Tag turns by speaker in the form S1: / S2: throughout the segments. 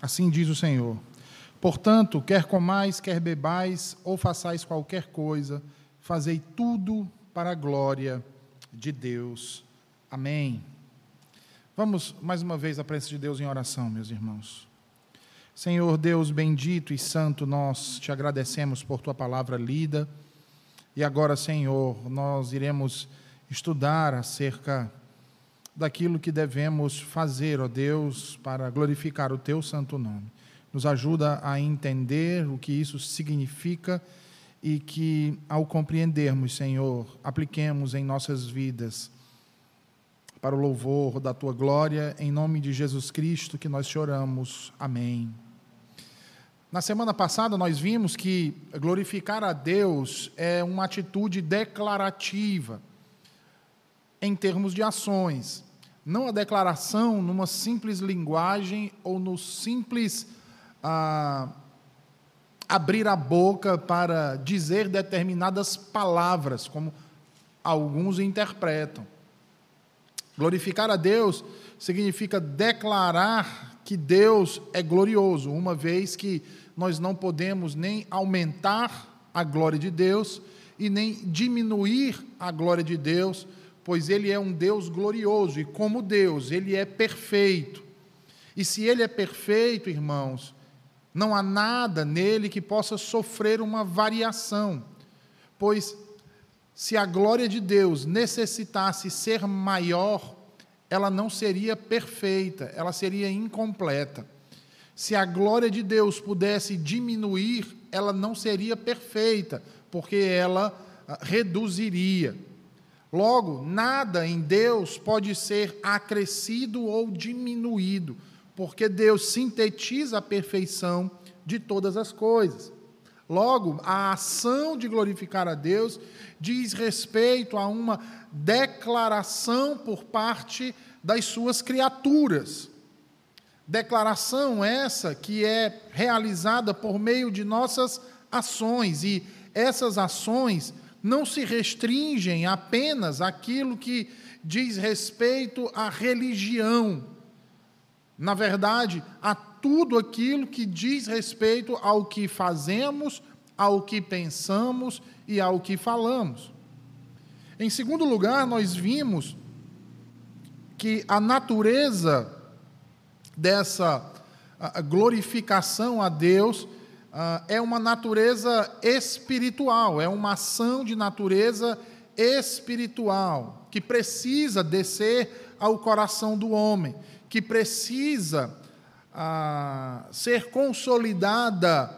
S1: Assim diz o Senhor. Portanto, quer comais, quer bebais, ou façais qualquer coisa, fazei tudo para a glória de Deus. Amém. Vamos mais uma vez à presença de Deus em oração, meus irmãos. Senhor Deus bendito e santo, nós te agradecemos por tua palavra lida. E agora, Senhor, nós iremos estudar acerca daquilo que devemos fazer, ó Deus, para glorificar o teu santo nome. Nos ajuda a entender o que isso significa e que, ao compreendermos, Senhor, apliquemos em nossas vidas para o louvor da tua glória, em nome de Jesus Cristo que nós te oramos. Amém. Na semana passada nós vimos que glorificar a Deus é uma atitude declarativa em termos de ações, não a declaração numa simples linguagem ou no simples ah, abrir a boca para dizer determinadas palavras, como alguns interpretam. Glorificar a Deus significa declarar que Deus é glorioso, uma vez que nós não podemos nem aumentar a glória de Deus e nem diminuir a glória de Deus, pois Ele é um Deus glorioso e, como Deus, Ele é perfeito. E se Ele é perfeito, irmãos, não há nada nele que possa sofrer uma variação, pois se a glória de Deus necessitasse ser maior, ela não seria perfeita, ela seria incompleta. Se a glória de Deus pudesse diminuir, ela não seria perfeita, porque ela ah, reduziria. Logo, nada em Deus pode ser acrescido ou diminuído porque Deus sintetiza a perfeição de todas as coisas. Logo, a ação de glorificar a Deus diz respeito a uma declaração por parte das suas criaturas. Declaração essa que é realizada por meio de nossas ações, e essas ações não se restringem apenas àquilo que diz respeito à religião, na verdade, a tudo aquilo que diz respeito ao que fazemos, ao que pensamos e ao que falamos. Em segundo lugar, nós vimos que a natureza dessa glorificação a Deus é uma natureza espiritual, é uma ação de natureza espiritual que precisa descer ao coração do homem que precisa ah, ser consolidada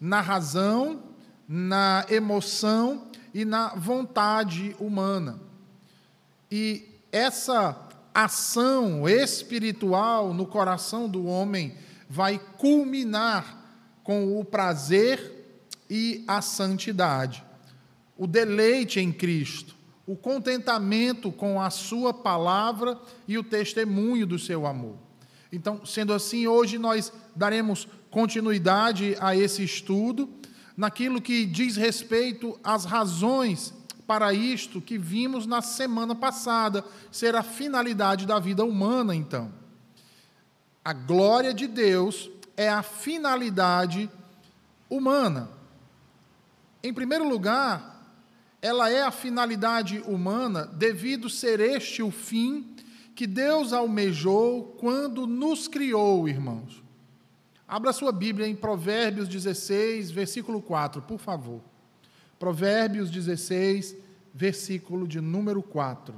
S1: na razão, na emoção e na vontade humana. E essa ação espiritual no coração do homem vai culminar com o prazer e a santidade, o deleite em Cristo, o contentamento com a Sua palavra e o testemunho do seu amor. Então, sendo assim, hoje nós daremos continuidade a esse estudo, naquilo que diz respeito às razões para isto que vimos na semana passada, ser a finalidade da vida humana, então. A glória de Deus é a finalidade humana. Em primeiro lugar, ela é a finalidade humana devido ser este o fim que Deus almejou quando nos criou, irmãos. Abra sua Bíblia em Provérbios 16, versículo 4, por favor. Provérbios 16, versículo de número 4.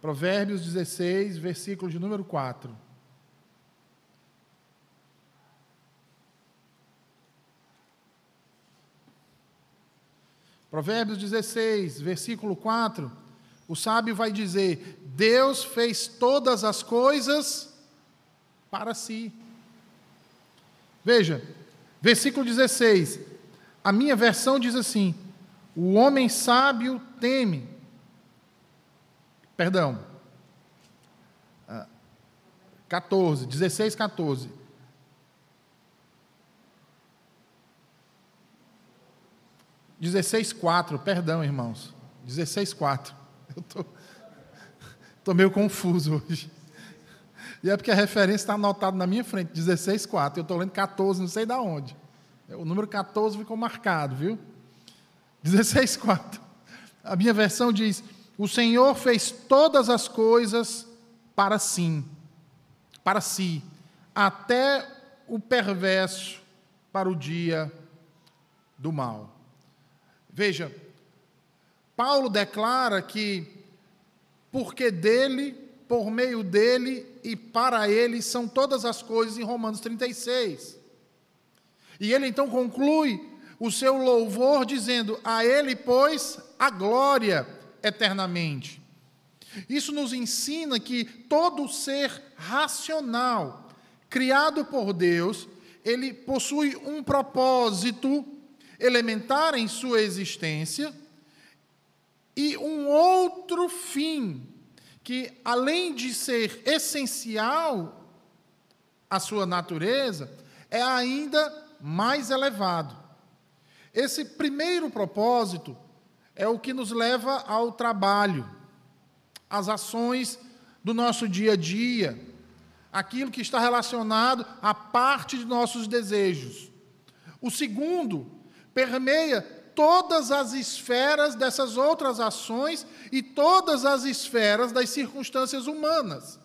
S1: Provérbios 16, versículo de número 4. Provérbios 16, versículo 4, o sábio vai dizer: Deus fez todas as coisas para si. Veja, versículo 16, a minha versão diz assim: O homem sábio teme. Perdão. 14, 16, 14. 16,4, perdão, irmãos. 16,4. Eu tô, tô meio confuso hoje. E é porque a referência está anotada na minha frente, 16,4. Eu estou lendo 14, não sei de onde. O número 14 ficou marcado, viu? 16,4. A minha versão diz: O Senhor fez todas as coisas para sim, para si, até o perverso para o dia do mal. Veja, Paulo declara que porque dele, por meio dele e para ele são todas as coisas em Romanos 36. E ele então conclui o seu louvor dizendo: A ele, pois, a glória eternamente. Isso nos ensina que todo ser racional, criado por Deus, ele possui um propósito elementar em sua existência e um outro fim, que além de ser essencial à sua natureza, é ainda mais elevado. Esse primeiro propósito é o que nos leva ao trabalho, às ações do nosso dia a dia, aquilo que está relacionado à parte de nossos desejos. O segundo permeia todas as esferas dessas outras ações e todas as esferas das circunstâncias humanas.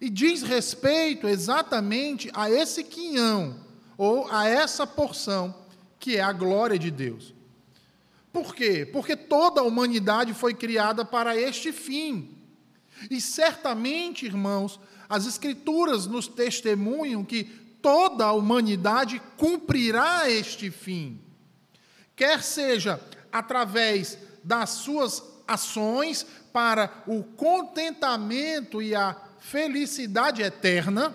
S1: E diz respeito exatamente a esse quinhão, ou a essa porção, que é a glória de Deus. Por quê? Porque toda a humanidade foi criada para este fim. E certamente, irmãos, as Escrituras nos testemunham que toda a humanidade cumprirá este fim quer seja através das suas ações para o contentamento e a felicidade eterna,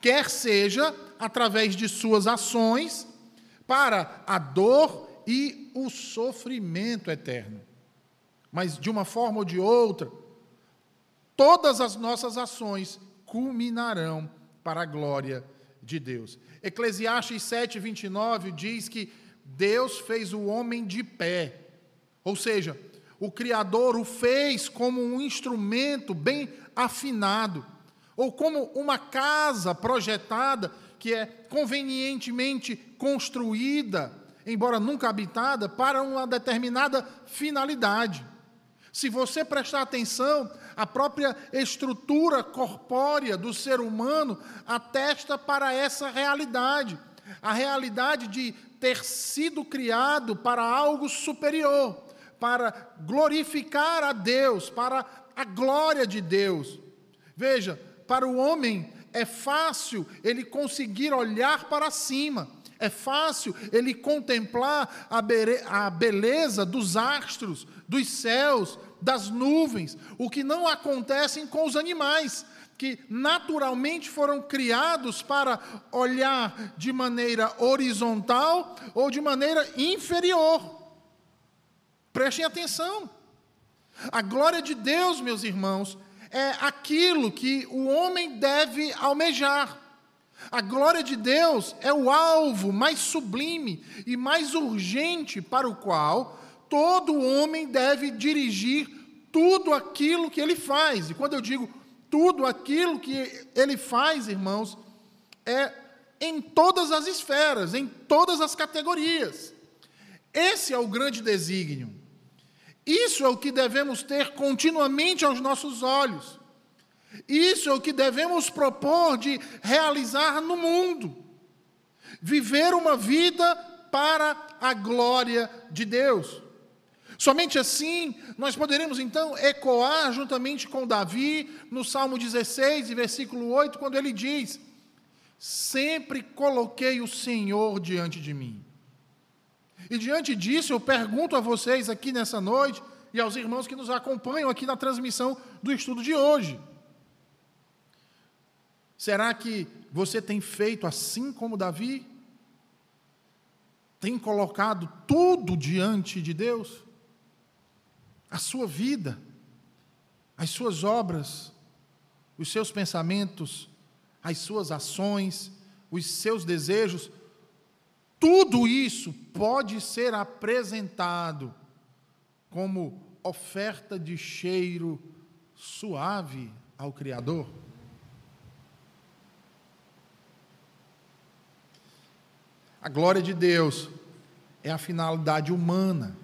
S1: quer seja através de suas ações para a dor e o sofrimento eterno. Mas de uma forma ou de outra, todas as nossas ações culminarão para a glória de Deus. Eclesiastes 7, 29 diz que Deus fez o homem de pé. Ou seja, o Criador o fez como um instrumento bem afinado, ou como uma casa projetada que é convenientemente construída, embora nunca habitada, para uma determinada finalidade. Se você prestar atenção, a própria estrutura corpórea do ser humano atesta para essa realidade a realidade de ter sido criado para algo superior, para glorificar a Deus, para a glória de Deus. Veja, para o homem é fácil ele conseguir olhar para cima, é fácil ele contemplar a beleza dos astros, dos céus, das nuvens, o que não acontece com os animais que naturalmente foram criados para olhar de maneira horizontal ou de maneira inferior. Prestem atenção. A glória de Deus, meus irmãos, é aquilo que o homem deve almejar. A glória de Deus é o alvo mais sublime e mais urgente para o qual todo homem deve dirigir tudo aquilo que ele faz. E quando eu digo tudo aquilo que ele faz, irmãos, é em todas as esferas, em todas as categorias. Esse é o grande desígnio. Isso é o que devemos ter continuamente aos nossos olhos. Isso é o que devemos propor de realizar no mundo. Viver uma vida para a glória de Deus. Somente assim nós poderemos então ecoar juntamente com Davi no Salmo 16, versículo 8, quando ele diz: Sempre coloquei o Senhor diante de mim. E diante disso, eu pergunto a vocês aqui nessa noite e aos irmãos que nos acompanham aqui na transmissão do estudo de hoje: Será que você tem feito assim como Davi? Tem colocado tudo diante de Deus? a sua vida, as suas obras, os seus pensamentos, as suas ações, os seus desejos, tudo isso pode ser apresentado como oferta de cheiro suave ao Criador. A glória de Deus é a finalidade humana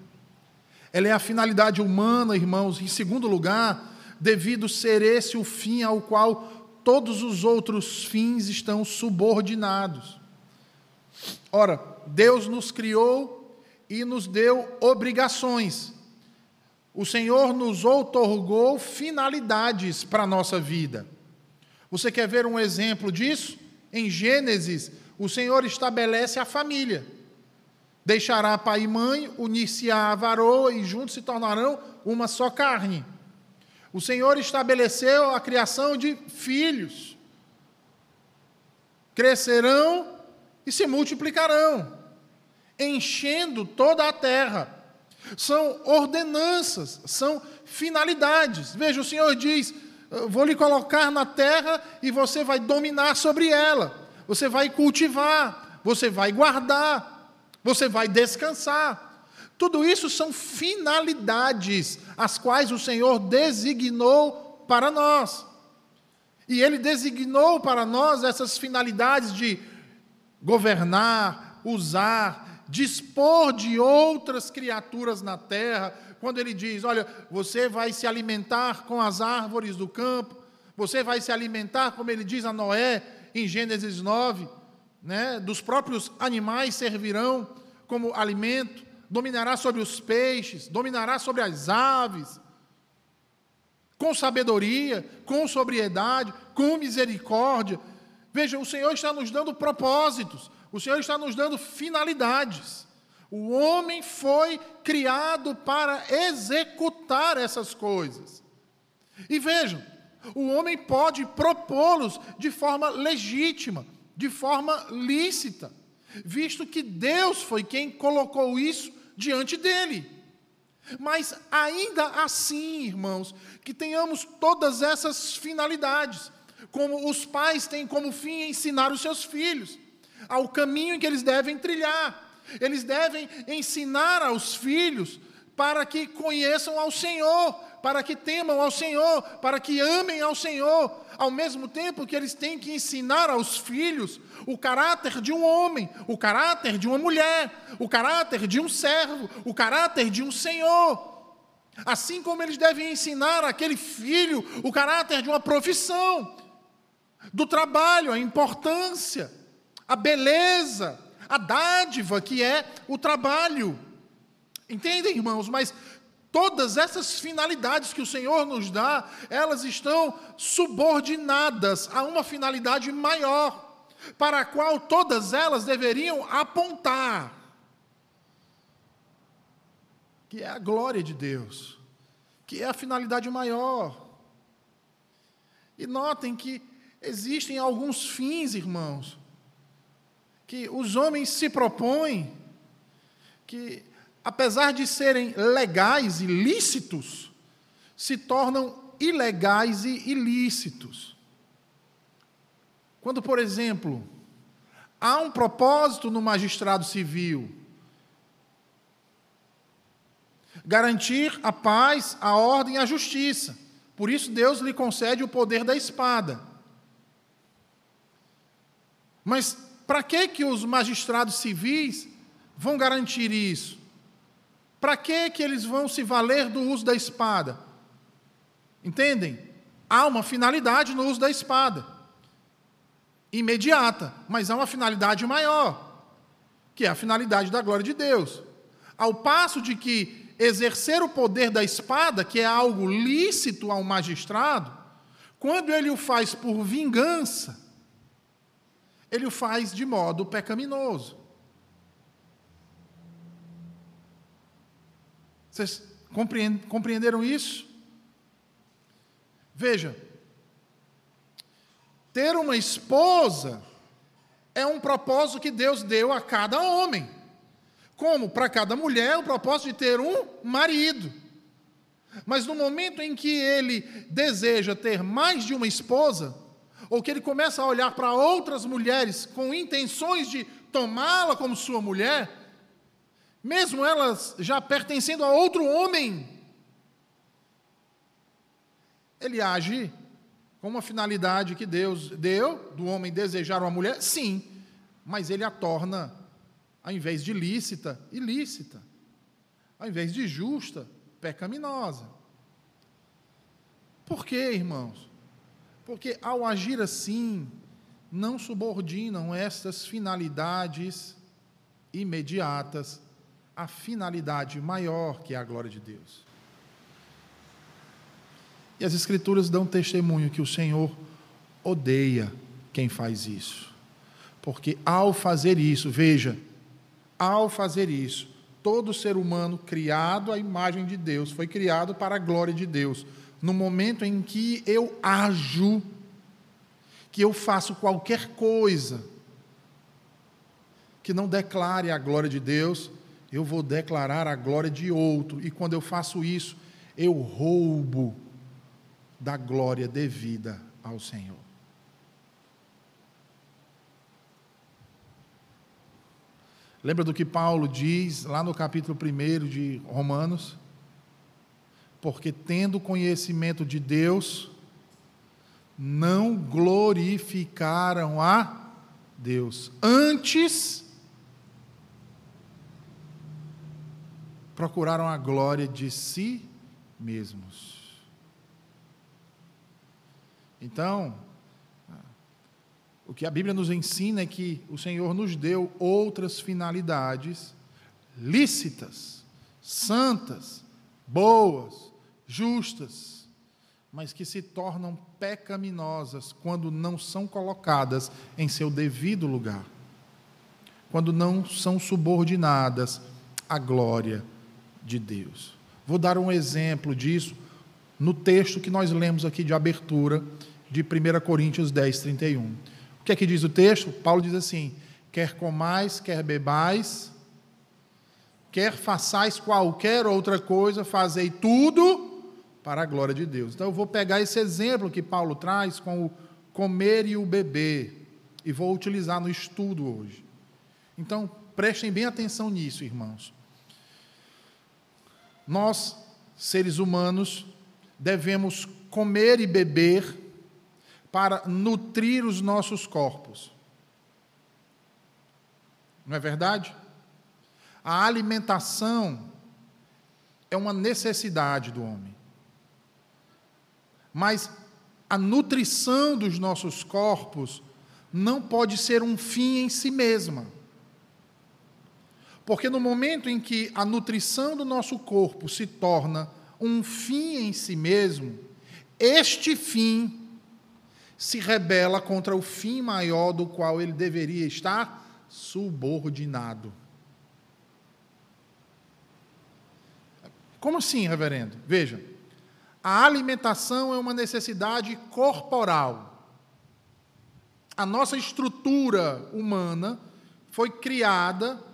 S1: ela é a finalidade humana, irmãos, em segundo lugar, devido ser esse o fim ao qual todos os outros fins estão subordinados. Ora, Deus nos criou e nos deu obrigações. O Senhor nos outorgou finalidades para a nossa vida. Você quer ver um exemplo disso? Em Gênesis, o Senhor estabelece a família. Deixará pai e mãe, unir-se-á a varoa e juntos se tornarão uma só carne. O Senhor estabeleceu a criação de filhos. Crescerão e se multiplicarão, enchendo toda a terra. São ordenanças, são finalidades. Veja, o Senhor diz: Vou lhe colocar na terra e você vai dominar sobre ela, você vai cultivar, você vai guardar, você vai descansar. Tudo isso são finalidades as quais o Senhor designou para nós. E Ele designou para nós essas finalidades de governar, usar, dispor de outras criaturas na terra. Quando Ele diz: Olha, você vai se alimentar com as árvores do campo, você vai se alimentar, como Ele diz a Noé em Gênesis 9, né, dos próprios animais servirão como alimento dominará sobre os peixes, dominará sobre as aves, com sabedoria, com sobriedade, com misericórdia. Veja, o Senhor está nos dando propósitos, o Senhor está nos dando finalidades. O homem foi criado para executar essas coisas. E vejam, o homem pode propô-los de forma legítima, de forma lícita, visto que Deus foi quem colocou isso diante dele. Mas ainda assim, irmãos, que tenhamos todas essas finalidades, como os pais têm como fim ensinar os seus filhos ao caminho que eles devem trilhar. Eles devem ensinar aos filhos para que conheçam ao Senhor, para que temam ao Senhor, para que amem ao Senhor, ao mesmo tempo que eles têm que ensinar aos filhos o caráter de um homem, o caráter de uma mulher, o caráter de um servo, o caráter de um senhor. Assim como eles devem ensinar aquele filho o caráter de uma profissão, do trabalho, a importância, a beleza, a dádiva que é o trabalho. Entendem, irmãos? Mas Todas essas finalidades que o Senhor nos dá, elas estão subordinadas a uma finalidade maior, para a qual todas elas deveriam apontar, que é a glória de Deus, que é a finalidade maior. E notem que existem alguns fins, irmãos, que os homens se propõem, que apesar de serem legais e lícitos, se tornam ilegais e ilícitos. Quando, por exemplo, há um propósito no magistrado civil, garantir a paz, a ordem e a justiça. Por isso, Deus lhe concede o poder da espada. Mas para que, que os magistrados civis vão garantir isso? Para que que eles vão se valer do uso da espada? Entendem? Há uma finalidade no uso da espada. Imediata, mas há uma finalidade maior, que é a finalidade da glória de Deus. Ao passo de que exercer o poder da espada, que é algo lícito ao magistrado, quando ele o faz por vingança, ele o faz de modo pecaminoso. Vocês compreenderam isso? Veja, ter uma esposa é um propósito que Deus deu a cada homem. Como para cada mulher o propósito de ter um marido. Mas no momento em que ele deseja ter mais de uma esposa, ou que ele começa a olhar para outras mulheres com intenções de tomá-la como sua mulher, mesmo elas já pertencendo a outro homem, ele age com uma finalidade que Deus deu, do homem desejar uma mulher, sim, mas ele a torna Ao invés de lícita, ilícita. Ao invés de justa, pecaminosa. Por quê, irmãos? Porque ao agir assim, não subordinam estas finalidades imediatas à finalidade maior que é a glória de Deus. E as Escrituras dão testemunho que o Senhor odeia quem faz isso. Porque ao fazer isso, veja, ao fazer isso, todo ser humano criado à imagem de Deus foi criado para a glória de Deus. No momento em que eu ajo, que eu faço qualquer coisa que não declare a glória de Deus, eu vou declarar a glória de outro. E quando eu faço isso, eu roubo da glória devida ao Senhor. Lembra do que Paulo diz lá no capítulo 1 de Romanos? Porque tendo conhecimento de Deus, não glorificaram a Deus. Antes, procuraram a glória de si mesmos. Então, o que a Bíblia nos ensina é que o Senhor nos deu outras finalidades lícitas, santas, boas, justas, mas que se tornam pecaminosas quando não são colocadas em seu devido lugar, quando não são subordinadas à glória de Deus. Vou dar um exemplo disso no texto que nós lemos aqui de abertura de 1 Coríntios 10, 31. O que é que diz o texto? Paulo diz assim: quer comais, quer bebais, quer façais qualquer outra coisa, fazei tudo para a glória de Deus. Então eu vou pegar esse exemplo que Paulo traz com o comer e o beber e vou utilizar no estudo hoje. Então, prestem bem atenção nisso, irmãos. Nós, seres humanos, devemos comer e beber para nutrir os nossos corpos. Não é verdade? A alimentação é uma necessidade do homem. Mas a nutrição dos nossos corpos não pode ser um fim em si mesma. Porque no momento em que a nutrição do nosso corpo se torna um fim em si mesmo, este fim se rebela contra o fim maior do qual ele deveria estar subordinado. Como assim, reverendo? Veja, a alimentação é uma necessidade corporal. A nossa estrutura humana foi criada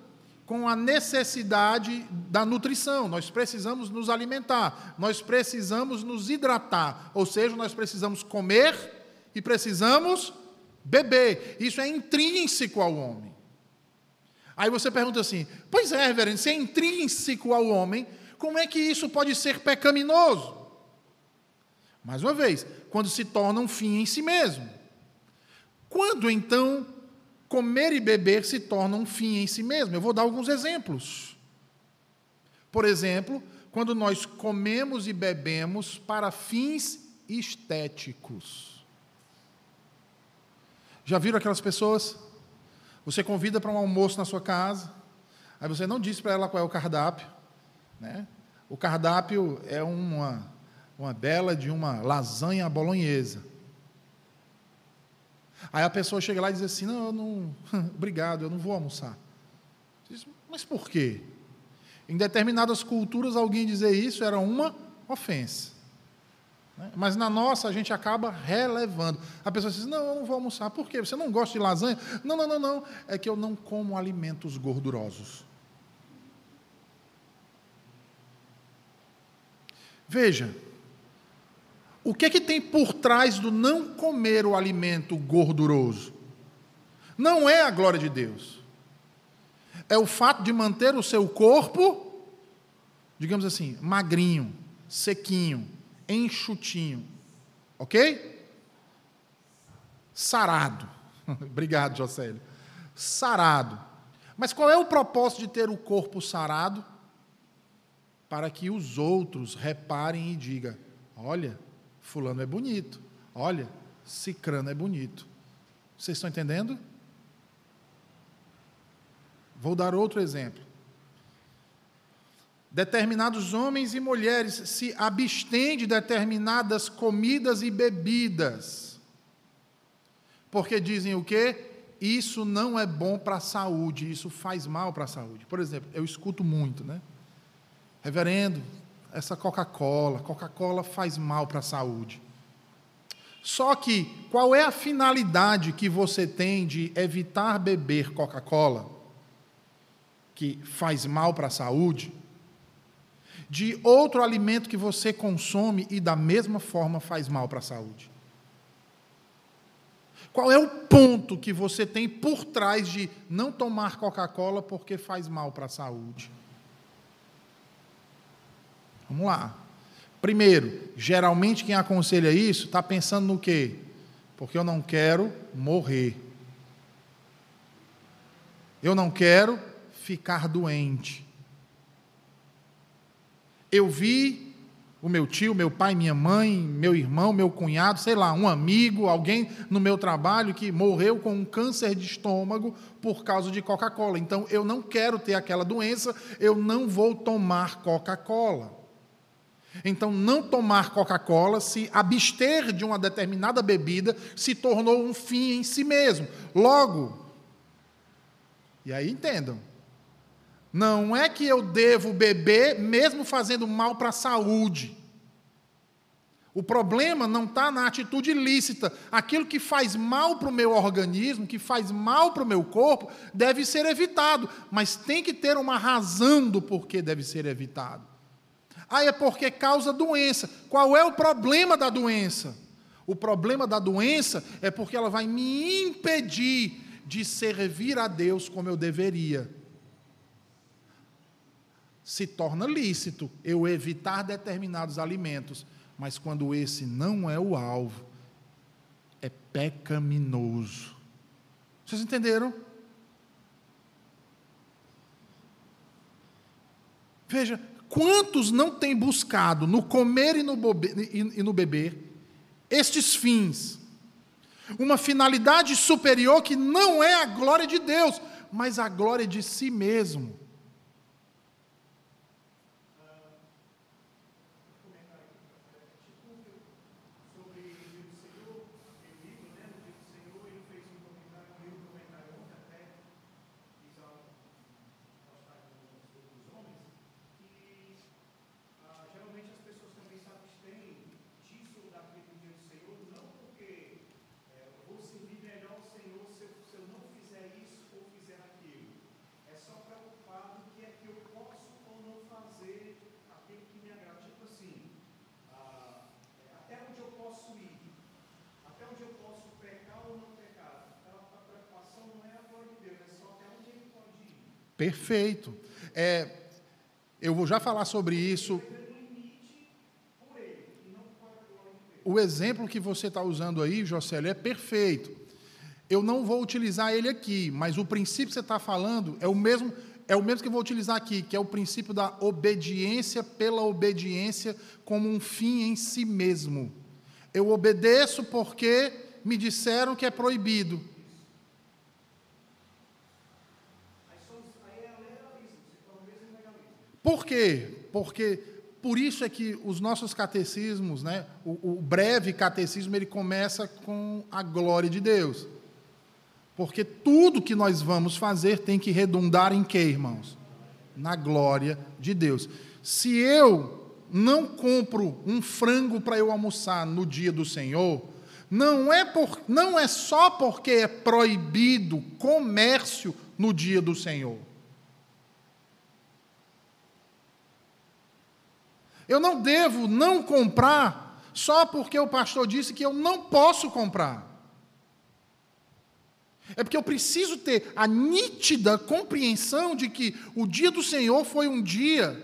S1: com a necessidade da nutrição. Nós precisamos nos alimentar, nós precisamos nos hidratar, ou seja, nós precisamos comer e precisamos beber. Isso é intrínseco ao homem. Aí você pergunta assim: pois é, reverendo, se é intrínseco ao homem, como é que isso pode ser pecaminoso? Mais uma vez, quando se torna um fim em si mesmo. Quando então comer e beber se torna um fim em si mesmo? Eu vou dar alguns exemplos. Por exemplo, quando nós comemos e bebemos para fins estéticos. Já viram aquelas pessoas? Você convida para um almoço na sua casa, aí você não diz para ela qual é o cardápio. Né? O cardápio é uma, uma bela de uma lasanha bolonhesa. Aí a pessoa chega lá e diz assim: Não, eu não, obrigado, eu não vou almoçar. Diz, Mas por quê? Em determinadas culturas, alguém dizer isso era uma ofensa. Né? Mas na nossa a gente acaba relevando. A pessoa diz: Não, eu não vou almoçar. Por quê? Você não gosta de lasanha? Não, não, não, não. É que eu não como alimentos gordurosos. Veja, o que, é que tem por trás do não comer o alimento gorduroso? Não é a glória de Deus. É o fato de manter o seu corpo, digamos assim, magrinho, sequinho, enxutinho. Ok? Sarado. Obrigado, Jocélio. Sarado. Mas qual é o propósito de ter o corpo sarado? Para que os outros reparem e digam: olha, Fulano é bonito, olha, Cicrano é bonito. Vocês estão entendendo? Vou dar outro exemplo. Determinados homens e mulheres se abstêm de determinadas comidas e bebidas. Porque dizem o quê? Isso não é bom para a saúde, isso faz mal para a saúde. Por exemplo, eu escuto muito, né? Reverendo, essa Coca-Cola, Coca-Cola faz mal para a saúde. Só que, qual é a finalidade que você tem de evitar beber Coca-Cola, que faz mal para a saúde, de outro alimento que você consome e da mesma forma faz mal para a saúde? Qual é o ponto que você tem por trás de não tomar Coca-Cola porque faz mal para a saúde? Vamos lá. Primeiro, geralmente quem aconselha isso está pensando no quê? Porque eu não quero morrer. Eu não quero ficar doente. Eu vi o meu tio, meu pai, minha mãe, meu irmão, meu cunhado, sei lá, um amigo, alguém no meu trabalho que morreu com um câncer de estômago por causa de Coca-Cola. Então eu não quero ter aquela doença, eu não vou tomar Coca-Cola. Então, não tomar Coca-Cola, se abster de uma determinada bebida, se tornou um fim em si mesmo. Logo, e aí entendam, não é que eu devo beber mesmo fazendo mal para a saúde. O problema não está na atitude ilícita. Aquilo que faz mal para o meu organismo, que faz mal para o meu corpo, deve ser evitado. Mas tem que ter uma razão do porquê deve ser evitado. Ah, é porque causa doença. Qual é o problema da doença? O problema da doença é porque ela vai me impedir de servir a Deus como eu deveria. Se torna lícito eu evitar determinados alimentos, mas quando esse não é o alvo, é pecaminoso. Vocês entenderam? Veja, Quantos não têm buscado no comer e no, e no beber estes fins? Uma finalidade superior que não é a glória de Deus, mas a glória de si mesmo. Perfeito. É, eu vou já falar sobre isso. O exemplo que você está usando aí, Jocélio, é perfeito. Eu não vou utilizar ele aqui, mas o princípio que você está falando é o mesmo é o mesmo que eu vou utilizar aqui, que é o princípio da obediência pela obediência como um fim em si mesmo. Eu obedeço porque me disseram que é proibido. Por quê? Porque por isso é que os nossos catecismos, né, o, o breve catecismo, ele começa com a glória de Deus. Porque tudo que nós vamos fazer tem que redundar em quê, irmãos? Na glória de Deus. Se eu não compro um frango para eu almoçar no dia do Senhor, não é, por, não é só porque é proibido comércio no dia do Senhor. Eu não devo não comprar só porque o pastor disse que eu não posso comprar. É porque eu preciso ter a nítida compreensão de que o dia do Senhor foi um dia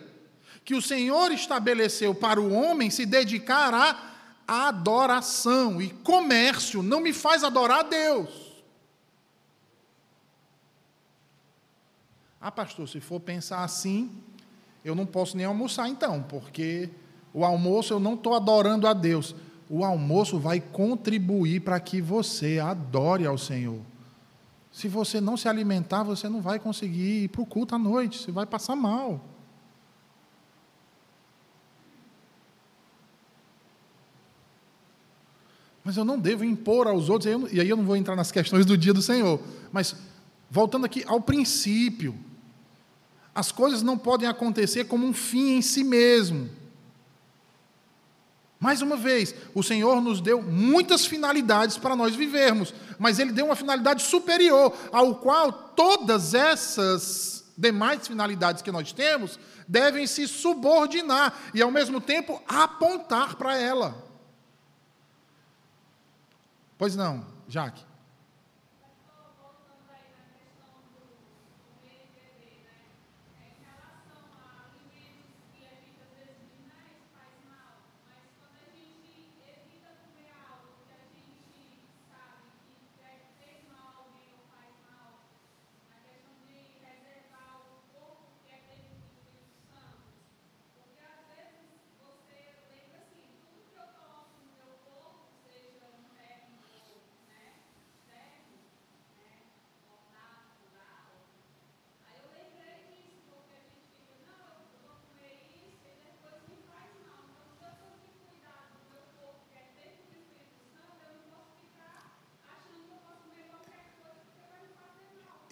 S1: que o Senhor estabeleceu para o homem se dedicar à adoração. E comércio não me faz adorar a Deus. Ah, pastor, se for pensar assim, eu não posso nem almoçar então, porque o almoço eu não estou adorando a Deus. O almoço vai contribuir para que você adore ao Senhor. Se você não se alimentar, você não vai conseguir ir para o culto à noite, você vai passar mal. Mas eu não devo impor aos outros, e aí eu não vou entrar nas questões do dia do Senhor. Mas, voltando aqui ao princípio, as coisas não podem acontecer como um fim em si mesmo. Mais uma vez, o Senhor nos deu muitas finalidades para nós vivermos, mas Ele deu uma finalidade superior, ao qual todas essas demais finalidades que nós temos devem se subordinar e, ao mesmo tempo, apontar para ela. Pois não, Jaque.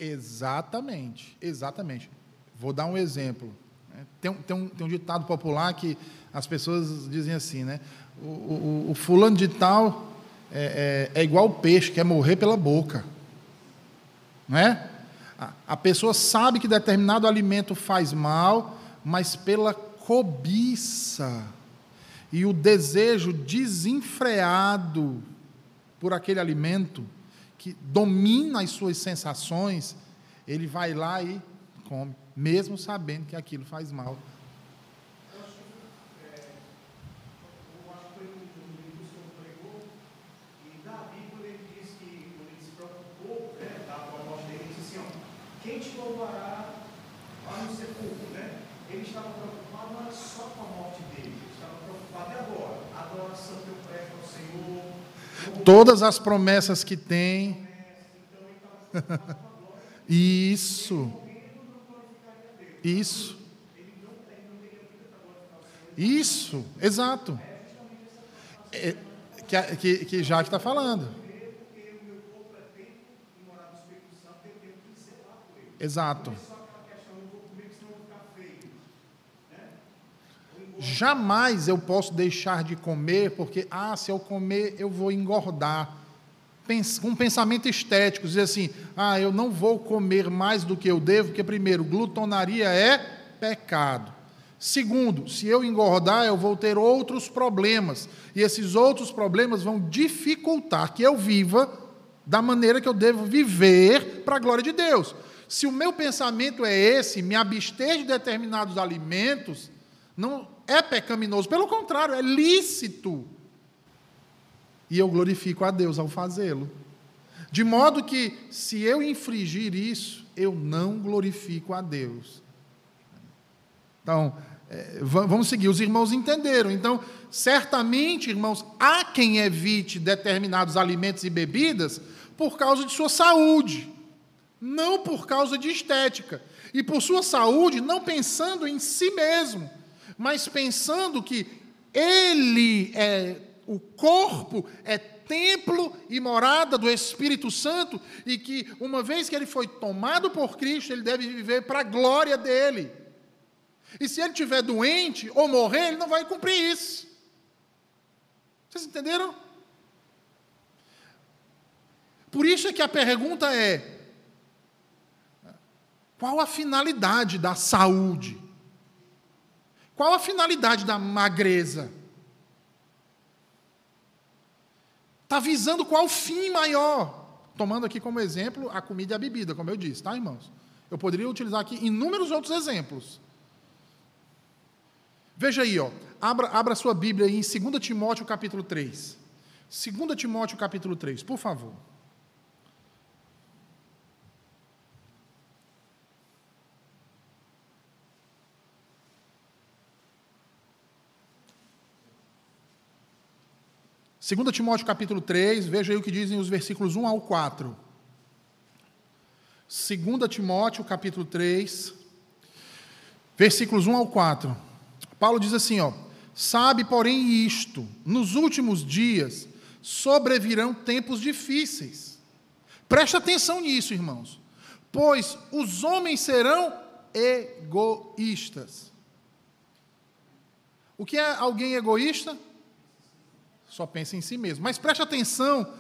S1: Exatamente, exatamente. Vou dar um exemplo. Né? Tem, tem, um, tem um ditado popular que as pessoas dizem assim, né? O, o, o fulano de tal é, é, é, igual o peixe, quer morrer pela boca. Não é? A, a pessoa sabe que determinado alimento faz mal, mas pela cobiça e o desejo desenfreado por aquele alimento, que domina as suas sensações, ele vai lá e come, mesmo sabendo que aquilo faz mal.
S2: Quem te louvará lá no sepulcro, né? Ele estava preocupado não era só com a morte dele, ele estava preocupado e agora? A adoração que eu presto ao Senhor,
S1: Todas as promessas que tem. Isso. Isso. Isso, exato. É, que, que, que está falando. Exato. Jamais eu posso deixar de comer, porque, ah, se eu comer, eu vou engordar. Com um pensamento estético, dizer assim, ah, eu não vou comer mais do que eu devo, porque, primeiro, glutonaria é pecado. Segundo, se eu engordar, eu vou ter outros problemas, e esses outros problemas vão dificultar que eu viva da maneira que eu devo viver para a glória de Deus. Se o meu pensamento é esse, me abster de determinados alimentos, não é pecaminoso, pelo contrário, é lícito. E eu glorifico a Deus ao fazê-lo. De modo que, se eu infringir isso, eu não glorifico a Deus. Então, é, vamos seguir. Os irmãos entenderam. Então, certamente, irmãos, há quem evite determinados alimentos e bebidas por causa de sua saúde, não por causa de estética. E por sua saúde, não pensando em si mesmo, mas pensando que ele é o corpo é templo e morada do Espírito Santo e que uma vez que ele foi tomado por Cristo, ele deve viver para a glória dele. E se ele estiver doente ou morrer, ele não vai cumprir isso. Vocês entenderam? Por isso é que a pergunta é: qual a finalidade da saúde? Qual a finalidade da magreza? Está visando qual fim maior? Tomando aqui como exemplo a comida e a bebida, como eu disse, tá, irmãos? Eu poderia utilizar aqui inúmeros outros exemplos. Veja aí, ó, abra, abra sua Bíblia aí em 2 Timóteo capítulo 3. 2 Timóteo capítulo 3, por favor.
S2: 2
S1: Timóteo capítulo 3, veja aí o que dizem os versículos 1 ao 4. 2 Timóteo capítulo 3, versículos 1 ao 4. Paulo diz assim, ó: Sabe, porém, isto, nos últimos dias sobrevirão tempos difíceis. Preste atenção nisso, irmãos. Pois os homens serão egoístas. O que é alguém egoísta? Só pensa em si mesmo. Mas preste atenção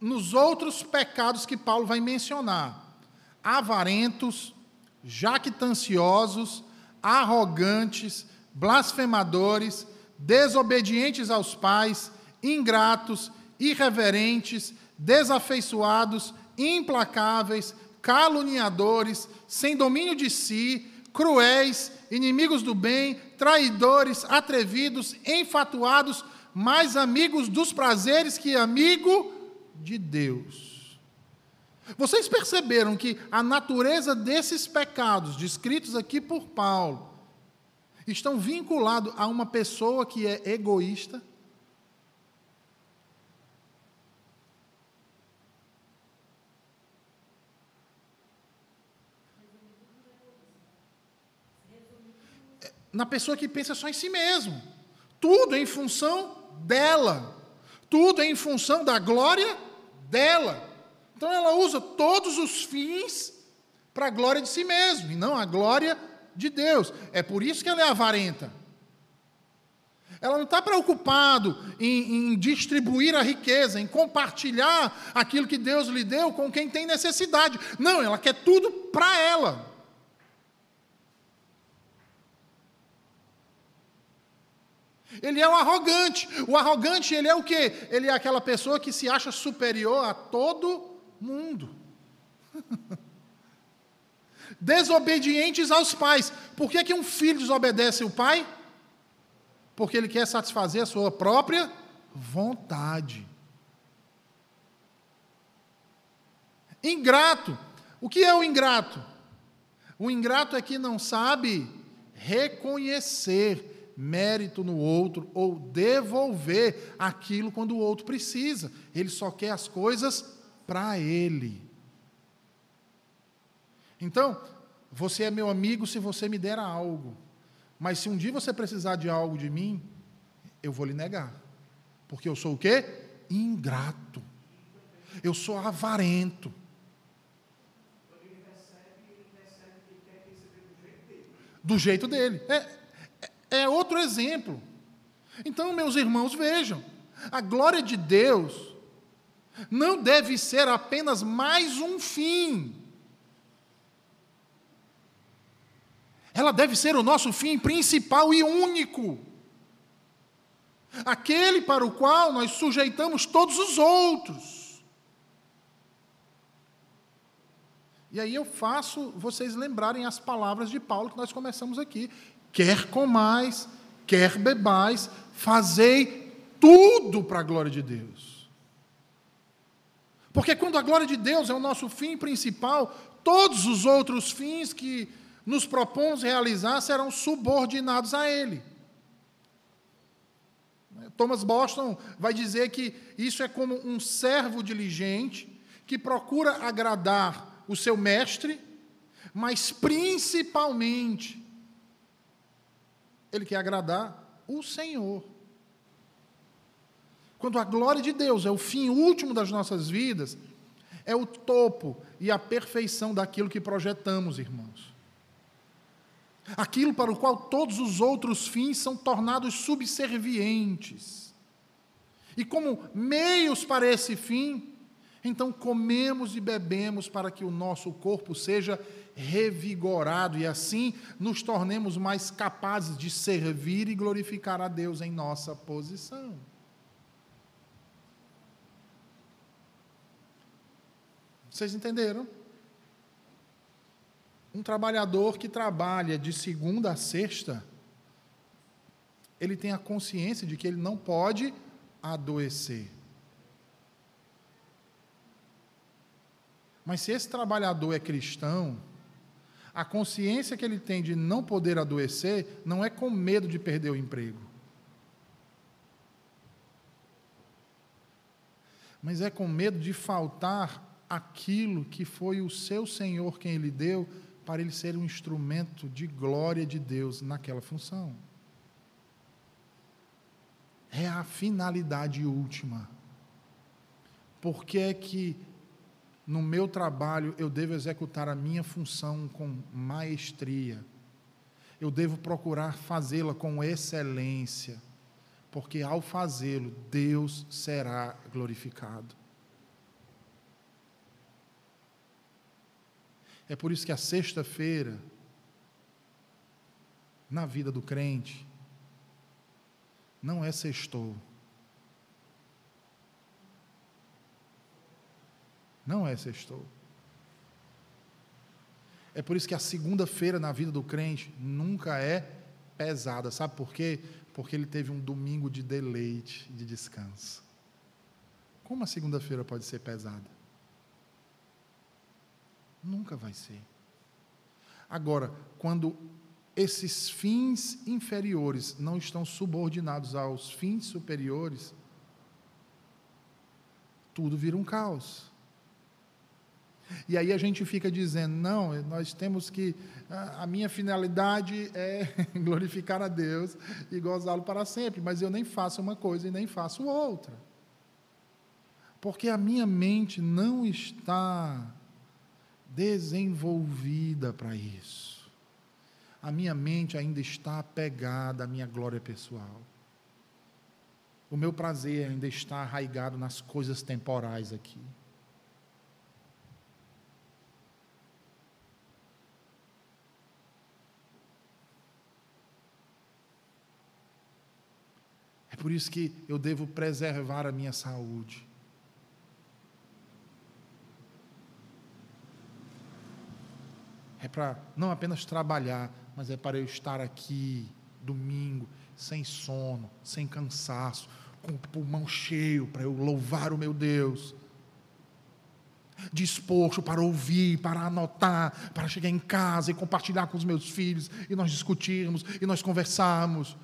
S1: nos outros pecados que Paulo vai mencionar: avarentos, jactanciosos, arrogantes, blasfemadores, desobedientes aos pais, ingratos, irreverentes, desafeiçoados, implacáveis, caluniadores, sem domínio de si, cruéis, inimigos do bem, traidores, atrevidos, enfatuados, mais amigos dos prazeres que amigo de Deus. Vocês perceberam que a natureza desses pecados descritos aqui por Paulo estão vinculados a uma pessoa que é egoísta? Na pessoa que pensa só em si mesmo. Tudo em função dela. Tudo em função da glória dela. Então ela usa todos os fins para a glória de si mesma, e não a glória de Deus. É por isso que ela é avarenta. Ela não está preocupado em, em, distribuir a riqueza, em compartilhar aquilo que Deus lhe deu com quem tem necessidade. Não, ela quer tudo para ela. Ele é um arrogante. O arrogante, ele é o quê? Ele é aquela pessoa que se acha superior a todo mundo. Desobedientes aos pais. Por que, que um filho desobedece o pai? Porque ele quer satisfazer a sua própria vontade. Ingrato. O que é o ingrato? O ingrato é que não sabe reconhecer mérito no outro ou devolver aquilo quando o outro precisa. Ele só quer as coisas para ele. Então, você é meu amigo se você me der algo. Mas se um dia você precisar de algo de mim, eu vou lhe negar. Porque eu sou o quê? Ingrato. Eu sou avarento. Do jeito dele. É, é outro exemplo. Então, meus irmãos, vejam: a glória de Deus não deve ser apenas mais um fim. Ela deve ser o nosso fim principal e único. Aquele para o qual nós sujeitamos todos os outros. E aí eu faço vocês lembrarem as palavras de Paulo que nós começamos aqui quer comais, quer bebais, fazei tudo para a glória de Deus. Porque quando a glória de Deus é o nosso fim principal, todos os outros fins que nos propomos realizar serão subordinados a Ele. Thomas Boston vai dizer que isso é como um servo diligente que procura agradar o seu mestre, mas principalmente ele quer agradar o Senhor. Quando a glória de Deus é o fim último das nossas vidas, é o topo e a perfeição daquilo que projetamos, irmãos. Aquilo para o qual todos os outros fins são tornados subservientes. E como meios para esse fim, então comemos e bebemos para que o nosso corpo seja revigorado e assim nos tornemos mais capazes de servir e glorificar a Deus em nossa posição. Vocês entenderam? Um trabalhador que trabalha de segunda a sexta, ele tem a consciência de que ele não pode adoecer. Mas se esse trabalhador é cristão, a consciência que ele tem de não poder adoecer não é com medo de perder o emprego. mas é com medo de faltar aquilo que foi o seu Senhor quem ele deu para ele ser um instrumento de glória de Deus naquela função. É a finalidade última. Por que é que no meu trabalho eu devo executar a minha função com maestria? Eu devo procurar fazê-la com excelência, porque ao fazê-lo, Deus será glorificado. É por isso que a sexta-feira, na vida do crente, não é sextou. Não é sextou. É por isso que a segunda-feira na vida do crente nunca é pesada. Sabe por quê? Porque ele teve um domingo de deleite, de descanso. Como a segunda-feira pode ser pesada? Nunca vai ser. Agora, quando esses fins inferiores não estão subordinados aos fins superiores, tudo vira um caos. E aí a gente fica dizendo: não, nós temos que. A minha finalidade é glorificar a Deus e gozá-lo para sempre, mas eu nem faço uma coisa e nem faço outra. Porque a minha mente não está desenvolvida para isso. A minha mente ainda está apegada à minha glória pessoal. O meu prazer ainda está arraigado nas coisas temporais aqui. Por isso que eu devo preservar a minha saúde. é para não apenas trabalhar, mas é para eu estar aqui domingo, sem sono, sem cansaço, com o pulmão cheio para eu louvar o meu Deus. Disposto para ouvir, para anotar, para chegar em casa e compartilhar com os meus filhos, e nós discutirmos, e nós conversarmos.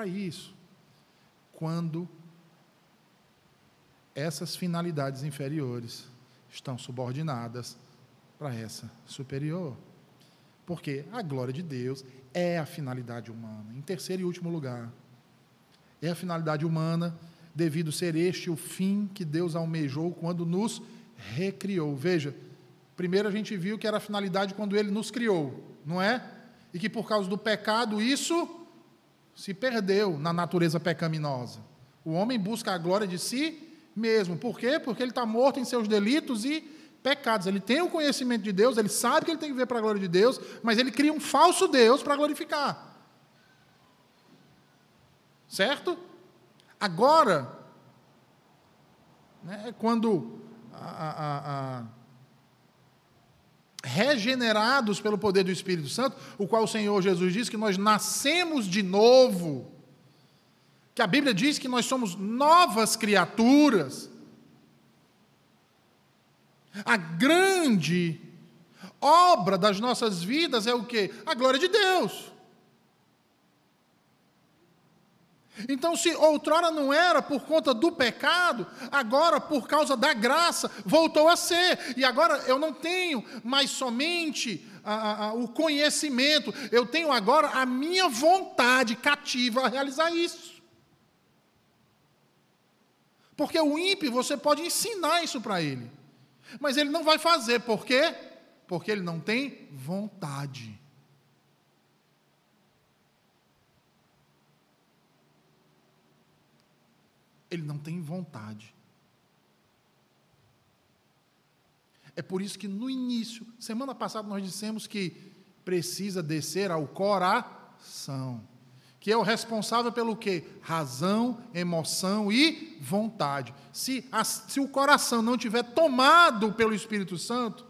S1: Para isso. Quando essas finalidades inferiores estão subordinadas para essa superior. Porque a glória de Deus é a finalidade humana. Em terceiro e último lugar, é a finalidade humana, devido ser este o fim que Deus almejou quando nos recriou. Veja, primeiro a gente viu que era a finalidade quando ele nos criou, não é? E que por causa do pecado isso se perdeu na natureza pecaminosa. O homem busca a glória de si mesmo. Por quê? Porque ele está morto em seus delitos e pecados. Ele tem o conhecimento de Deus, ele sabe que ele tem que viver para a glória de Deus, mas ele cria um falso Deus para glorificar. Certo? Agora, né, quando a, a, a regenerados pelo poder do Espírito Santo, o qual o Senhor Jesus diz que nós nascemos de novo, que a Bíblia diz que nós somos novas criaturas. A grande obra das nossas vidas é o que? A glória de Deus. Então, se outrora não era por conta do pecado, agora, por causa da graça, voltou a ser. E agora eu não tenho mais somente a, a, o conhecimento, eu tenho agora a minha vontade cativa a realizar isso. Porque o ímpio, você pode ensinar isso para ele, mas ele não vai fazer, por quê? Porque ele não tem vontade. Ele não tem vontade. É por isso que no início, semana passada nós dissemos que precisa descer ao coração, que é o responsável pelo quê? Razão, emoção e vontade. Se, a, se o coração não tiver tomado pelo Espírito Santo,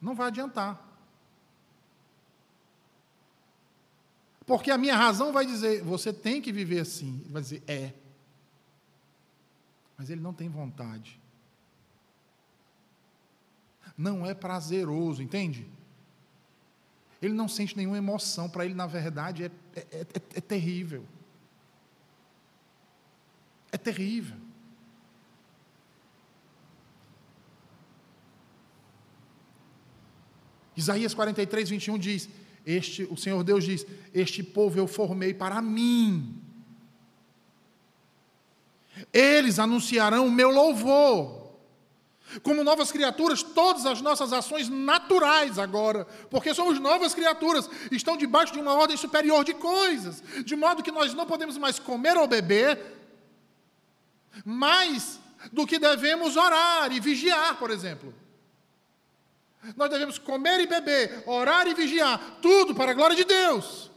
S1: não vai adiantar. Porque a minha razão vai dizer, você tem que viver assim. Vai dizer, é mas ele não tem vontade. Não é prazeroso, entende? Ele não sente nenhuma emoção, para ele, na verdade, é, é, é, é terrível. É terrível. Isaías 43, 21 diz: este, o Senhor Deus diz: Este povo eu formei para mim. Eles anunciarão o meu louvor. Como novas criaturas, todas as nossas ações naturais agora, porque somos novas criaturas, estão debaixo de uma ordem superior de coisas, de modo que nós não podemos mais comer ou beber, mais do que devemos orar e vigiar, por exemplo. Nós devemos comer e beber, orar e vigiar, tudo para a glória de Deus.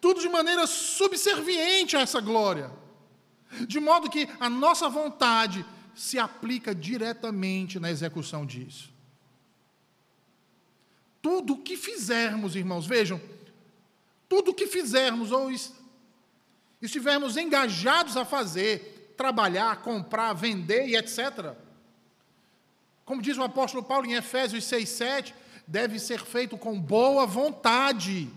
S1: Tudo de maneira subserviente a essa glória. De modo que a nossa vontade se aplica diretamente na execução disso. Tudo o que fizermos, irmãos, vejam, tudo o que fizermos ou estivermos engajados a fazer, trabalhar, comprar, vender e etc., como diz o apóstolo Paulo em Efésios 6,7, deve ser feito com boa vontade.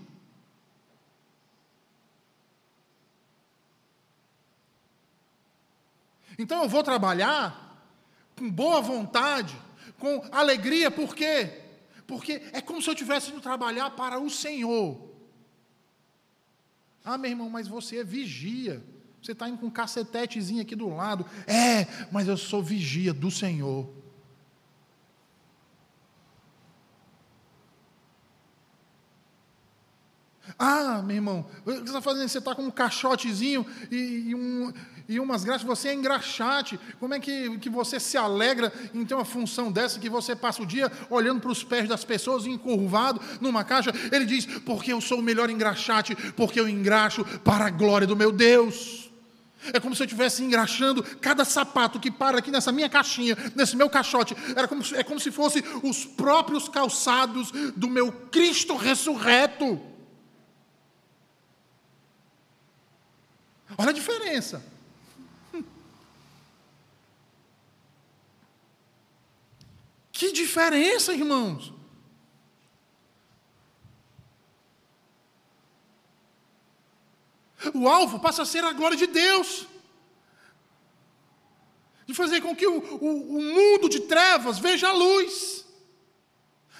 S1: Então eu vou trabalhar com boa vontade, com alegria, por quê? Porque é como se eu tivesse indo trabalhar para o Senhor. Ah, meu irmão, mas você é vigia. Você está indo com um cacetetezinho aqui do lado. É, mas eu sou vigia do Senhor. Ah, meu irmão, o que você está fazendo? Você está com um caixotezinho e, e, um, e umas graxas, você é engraxate. Como é que, que você se alegra em ter uma função dessa que você passa o dia olhando para os pés das pessoas encurvado numa caixa? Ele diz, porque eu sou o melhor engraxate, porque eu engraxo para a glória do meu Deus. É como se eu estivesse engraxando cada sapato que para aqui nessa minha caixinha, nesse meu caixote. Era como, é como se fosse os próprios calçados do meu Cristo ressurreto. Olha a diferença. Que diferença, irmãos. O alvo passa a ser a glória de Deus. De fazer com que o, o, o mundo de trevas veja a luz.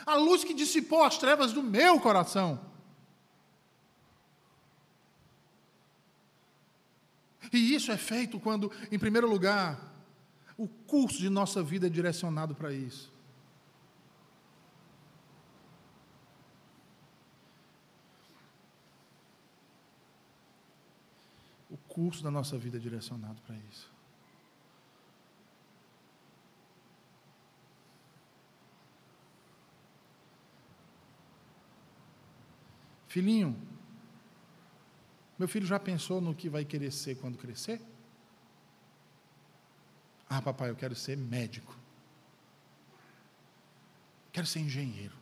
S1: A luz que dissipou as trevas do meu coração. E isso é feito quando, em primeiro lugar, o curso de nossa vida é direcionado para isso. O curso da nossa vida direcionado para isso. Filhinho, meu filho já pensou no que vai querer ser quando crescer? Ah, papai, eu quero ser médico. Quero ser engenheiro.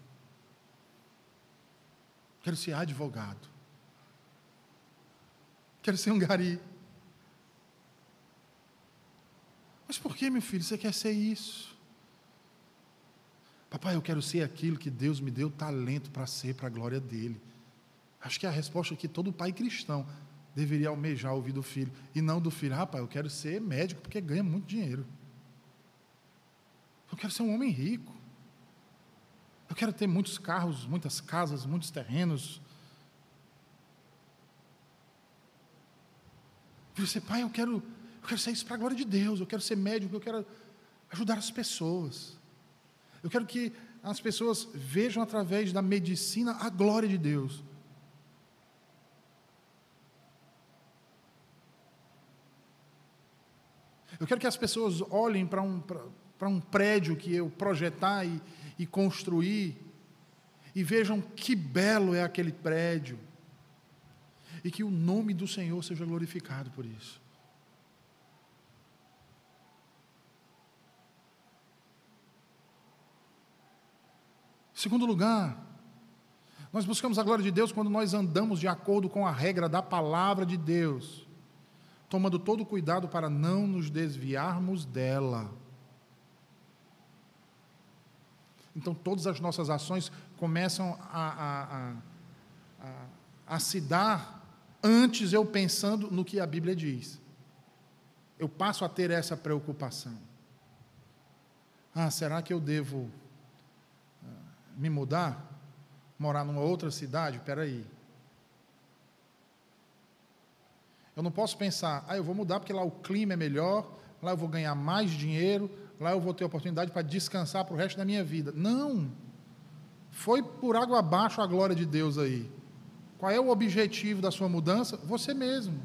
S1: Quero ser advogado. Quero ser um gari. Mas por que, meu filho, você quer ser isso? Papai, eu quero ser aquilo que Deus me deu talento para ser, para a glória dele. Acho que a resposta que todo pai cristão deveria almejar ouvir do filho, e não do filho, rapaz, eu quero ser médico porque ganha muito dinheiro. Eu quero ser um homem rico. Eu quero ter muitos carros, muitas casas, muitos terrenos. Você, pai, eu quero, eu quero ser isso para a glória de Deus, eu quero ser médico, eu quero ajudar as pessoas. Eu quero que as pessoas vejam através da medicina a glória de Deus. Eu quero que as pessoas olhem para um, um prédio que eu projetar e, e construir e vejam que belo é aquele prédio e que o nome do Senhor seja glorificado por isso. Segundo lugar, nós buscamos a glória de Deus quando nós andamos de acordo com a regra da palavra de Deus tomando todo o cuidado para não nos desviarmos dela. Então, todas as nossas ações começam a, a, a, a, se dar antes eu pensando no que a Bíblia diz. Eu passo a ter essa preocupação. Ah, será que eu devo ah, me mudar? Morar numa outra cidade? Espera aí. Eu não posso pensar, ah, eu vou mudar porque lá o clima é melhor, lá eu vou ganhar mais dinheiro, lá eu vou ter oportunidade para descansar para o resto da minha vida. Não. Foi por água abaixo a glória de Deus aí. Qual é o objetivo da sua mudança? Você mesmo.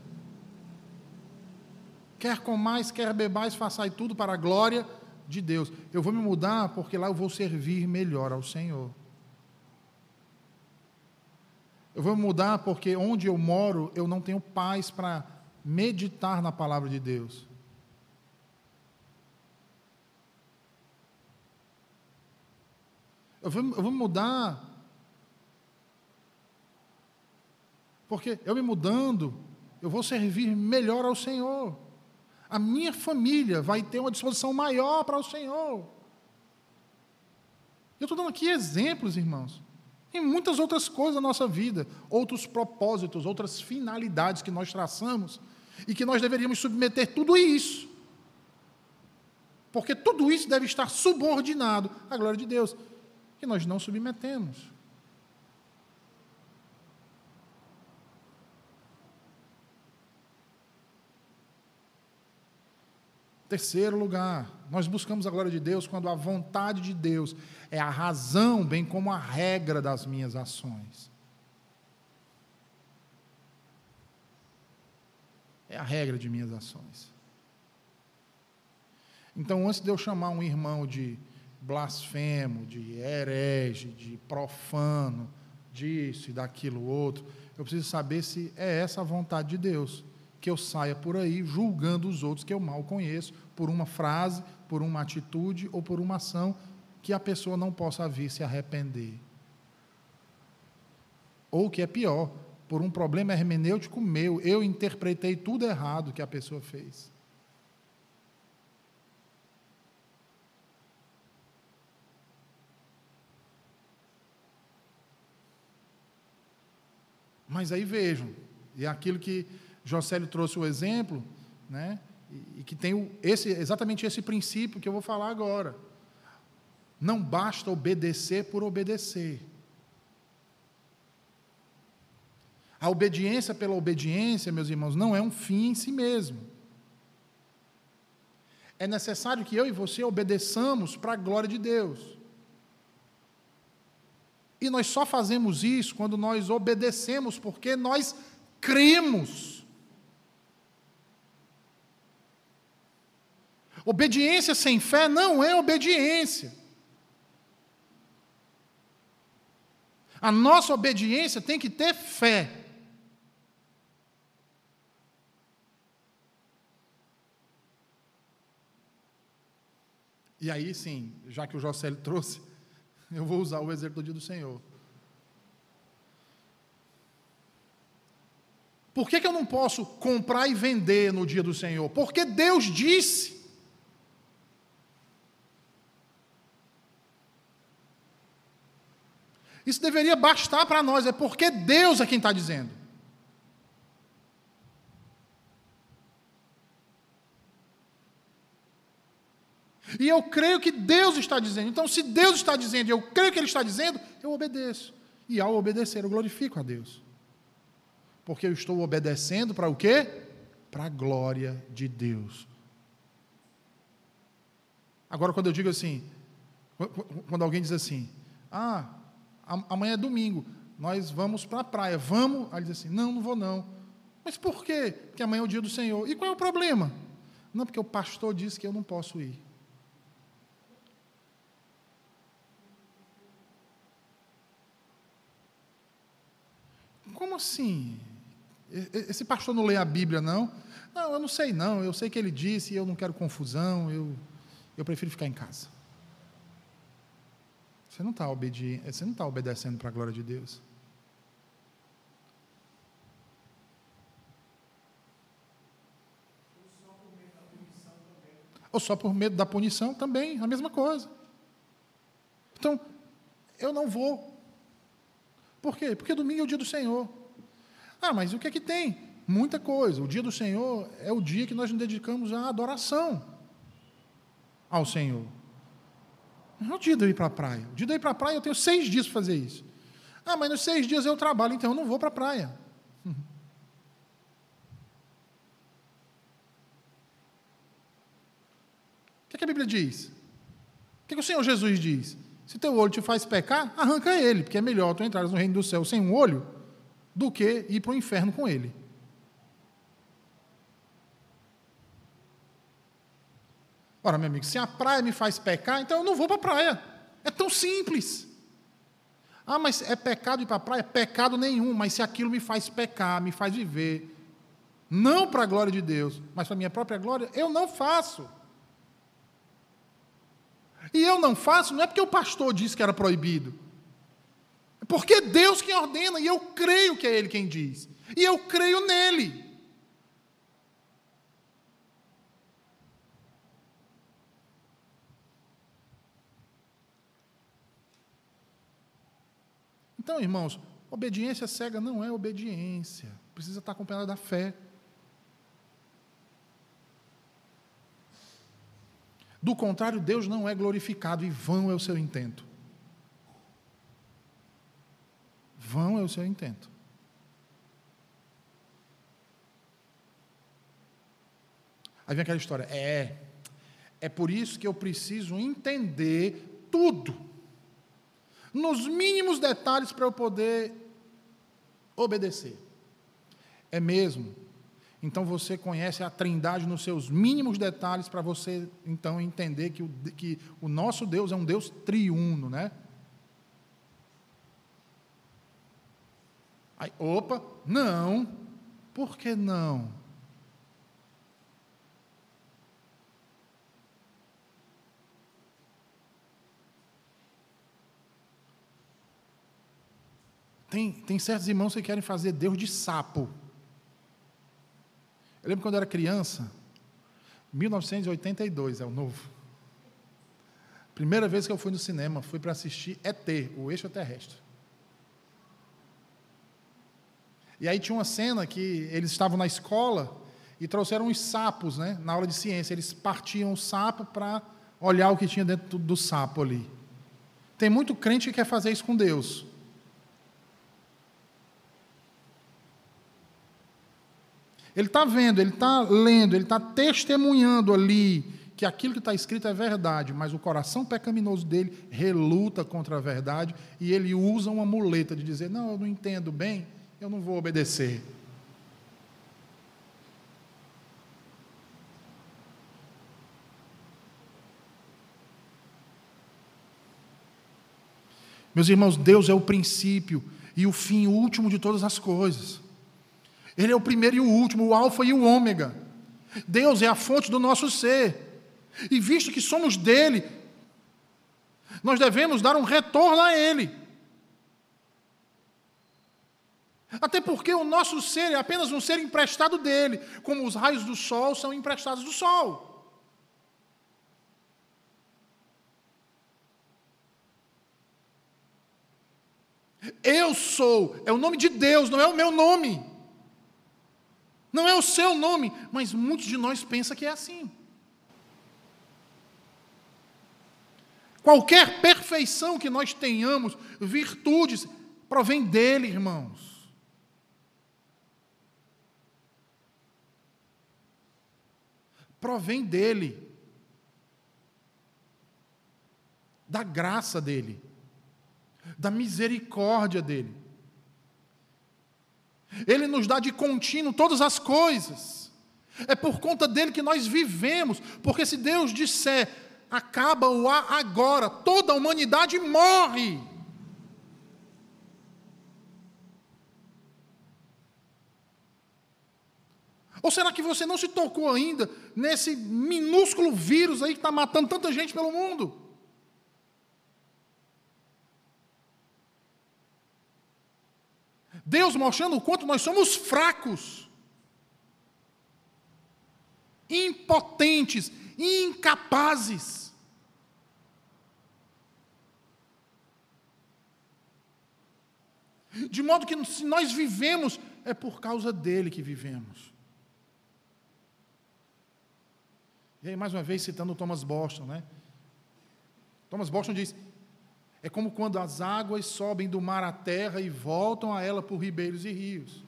S1: Quer comais, quer bebais, façai tudo para a glória de Deus. Eu vou me mudar porque lá eu vou servir melhor ao Senhor. Eu vou mudar porque onde eu moro eu não tenho paz para meditar na palavra de Deus. Eu vou, eu vou mudar porque eu me mudando, eu vou servir melhor ao Senhor. A minha família vai ter uma disposição maior para o Senhor. Eu estou dando aqui exemplos, irmãos. Em muitas outras coisas da nossa vida, outros propósitos, outras finalidades que nós traçamos e que nós deveríamos submeter tudo isso. Porque tudo isso deve estar subordinado à glória de Deus, que nós não submetemos. Terceiro lugar, nós buscamos a glória de Deus quando a vontade de Deus é a razão, bem como a regra das minhas ações. É a regra de minhas ações. Então, antes de eu chamar um irmão de blasfemo, de herege, de profano, disso e daquilo outro, eu preciso saber se é essa a vontade de Deus que eu saia por aí julgando os outros que eu mal conheço por uma frase, por uma atitude ou por uma ação que a pessoa não possa vir se arrepender. Ou que é pior, por um problema hermenêutico meu, eu interpretei tudo errado que a pessoa fez. Mas aí vejam, e é aquilo que Jocélio trouxe o exemplo, né? E, que tem esse, exatamente esse princípio que eu vou falar agora. Não basta obedecer por obedecer. A obediência pela obediência, meus irmãos, não é um fim em si mesmo. É necessário que eu e você obedeçamos para a glória de Deus. E nós só fazemos isso quando nós obedecemos, porque nós cremos. Obediência sem fé não é obediência. A nossa obediência tem que ter fé. E aí sim, já que o José trouxe, eu vou usar o exemplo do dia do Senhor. Por que, que eu não posso comprar e vender no dia do Senhor? Porque Deus disse. Isso deveria bastar para nós, é porque Deus é quem está dizendo. E eu creio que Deus está dizendo. Então, se Deus está dizendo e eu creio que Ele está dizendo, eu obedeço. E ao obedecer, eu glorifico a Deus. Porque eu estou obedecendo para o quê? Para a glória de Deus. Agora, quando eu digo assim, quando alguém diz assim, ah, amanhã é domingo, nós vamos para a praia, vamos? Aí ele diz assim: não, não vou não. Mas por quê? Porque amanhã é o dia do Senhor. E qual é o problema? Não, porque o pastor disse que eu não posso ir. Como assim? Esse pastor não lê a Bíblia, não? Não, eu não sei, não. Eu sei que ele disse eu não quero confusão. Eu, eu prefiro ficar em casa. Você não está obedi está obedecendo para a glória de Deus. Ou só por medo da punição também, a mesma coisa. Então, eu não vou Por quê? Porque domingo é o dia do Senhor. Ah, mas o que é que tem? Muita coisa. O dia do Senhor é o dia que nós nos dedicamos à adoração ao Senhor. Não é o dia de eu ir para a praia. O dia de eu ir para a praia, eu tenho seis dias para fazer isso. Ah, mas nos seis dias eu trabalho, então eu não vou para a praia. O que, é que a Bíblia diz? O que, é que o Senhor Jesus diz? Se teu olho te faz pecar, arranca ele, porque é melhor tu entrares no reino do céu sem um olho do que ir para o inferno com ele. Ora, meu amigo, se a praia me faz pecar, então eu não vou para a praia. É tão simples. Ah, mas é pecado ir para a praia? Pecado nenhum, mas se aquilo me faz pecar, me faz viver, não para a glória de Deus, mas para a minha própria glória, eu não faço. E eu não faço, não é porque o pastor disse que era proibido. É porque é Deus quem ordena, e eu creio que é Ele quem diz. E eu creio nele. Então, irmãos, obediência cega não é obediência. Precisa estar acompanhada da fé. Do contrário, Deus não é glorificado e vão é o seu intento. Vão é o seu intento. Aí vem aquela história. É, é por isso que eu preciso entender tudo nos mínimos detalhes para eu poder obedecer. É mesmo. Então você conhece a Trindade nos seus mínimos detalhes para você então entender que o, que o nosso Deus é um Deus triuno, né? Aí, opa, não. Por que não? Tem, tem certos irmãos que querem fazer Deus de sapo. Eu lembro quando eu era criança, 1982 é o novo. Primeira vez que eu fui no cinema, fui para assistir ET, o extraterrestre. E aí tinha uma cena que eles estavam na escola e trouxeram uns sapos, né, na aula de ciência. Eles partiam o sapo para olhar o que tinha dentro do sapo ali. Tem muito crente que quer fazer isso com Deus. Ele está vendo, ele está lendo, ele está testemunhando ali que aquilo que está escrito é verdade, mas o coração pecaminoso dele reluta contra a verdade e ele usa uma muleta de dizer: Não, eu não entendo bem, eu não vou obedecer. Meus irmãos, Deus é o princípio e o fim último de todas as coisas. Ele é o primeiro e o último, o Alfa e o Ômega. Deus é a fonte do nosso ser. E visto que somos dele, nós devemos dar um retorno a Ele. Até porque o nosso ser é apenas um ser emprestado dele, como os raios do sol são emprestados do sol. Eu sou, é o nome de Deus, não é o meu nome. Não é o seu nome, mas muitos de nós pensam que é assim. Qualquer perfeição que nós tenhamos, virtudes, provém dele, irmãos. Provém dele. Da graça dele. Da misericórdia dele. Ele nos dá de contínuo todas as coisas. É por conta dele que nós vivemos, porque se Deus disser, acaba o ar agora, toda a humanidade morre. Ou será que você não se tocou ainda nesse minúsculo vírus aí que está matando tanta gente pelo mundo? Deus mostrando o quanto nós somos fracos, impotentes, incapazes. De modo que se nós vivemos, é por causa dele que vivemos. E aí, mais uma vez, citando Thomas Boston, né? Thomas Boston diz: é como quando as águas sobem do mar à terra e voltam a ela por ribeiros e rios.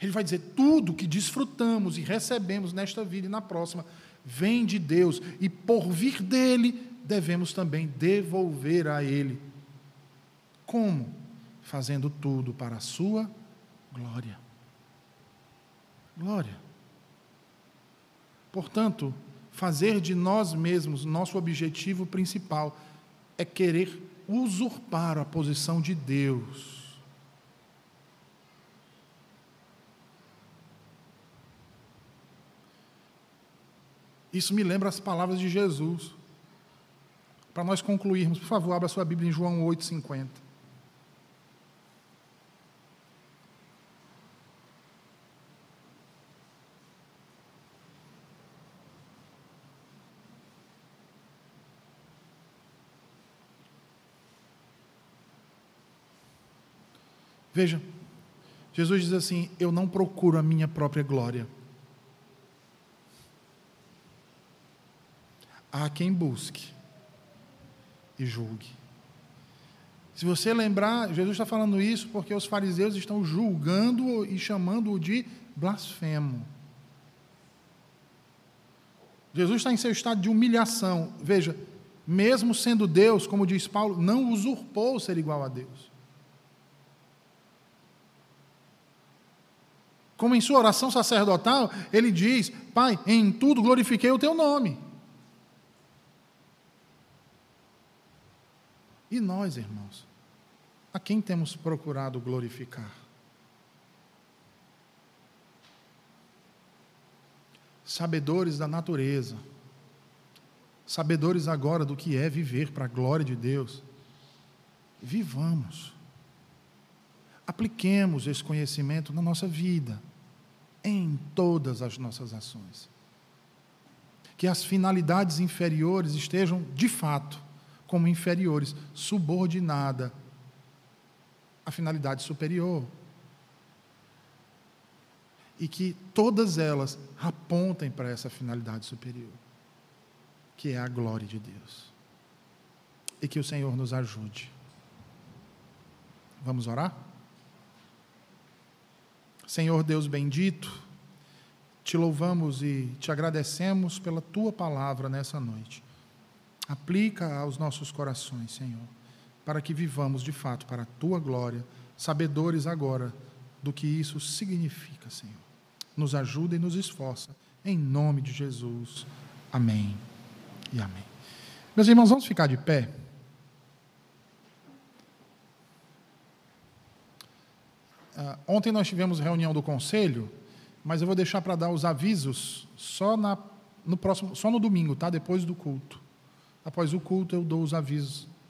S1: Ele vai dizer: tudo que desfrutamos e recebemos nesta vida e na próxima vem de Deus, e por vir dele, devemos também devolver a ele. Como? Fazendo tudo para a sua glória. Glória. Portanto, fazer de nós mesmos nosso objetivo principal é querer usurpar a posição de Deus Isso me lembra as palavras de Jesus. Para nós concluirmos, por favor, abra sua Bíblia em João 8,50. Veja, Jesus diz assim: Eu não procuro a minha própria glória. Há quem busque e julgue. Se você lembrar, Jesus está falando isso porque os fariseus estão julgando e chamando-o de blasfemo. Jesus está em seu estado de humilhação. Veja, mesmo sendo Deus, como diz Paulo, não usurpou ser igual a Deus. Como em sua oração sacerdotal, ele diz: Pai, em tudo glorifiquei o teu nome. E nós, irmãos, a quem temos procurado glorificar? Sabedores da natureza, sabedores agora do que é viver para a glória de Deus, vivamos, apliquemos esse conhecimento na nossa vida, em todas as nossas ações. Que as finalidades inferiores estejam, de fato, como inferiores, subordinada à finalidade superior. E que todas elas apontem para essa finalidade superior, que é a glória de Deus. E que o Senhor nos ajude. Vamos orar? Senhor Deus bendito, te louvamos e te agradecemos pela tua palavra nessa noite. Aplica aos nossos corações, Senhor, para que vivamos de fato para a tua glória, sabedores agora do que isso significa, Senhor. Nos ajuda e nos esforça, em nome de Jesus. Amém e amém. Meus irmãos, vamos ficar de pé. Uh, ontem nós tivemos reunião do conselho, mas eu vou deixar para dar os avisos só, na, no próximo, só no domingo, tá? Depois do culto. Após o culto, eu dou os avisos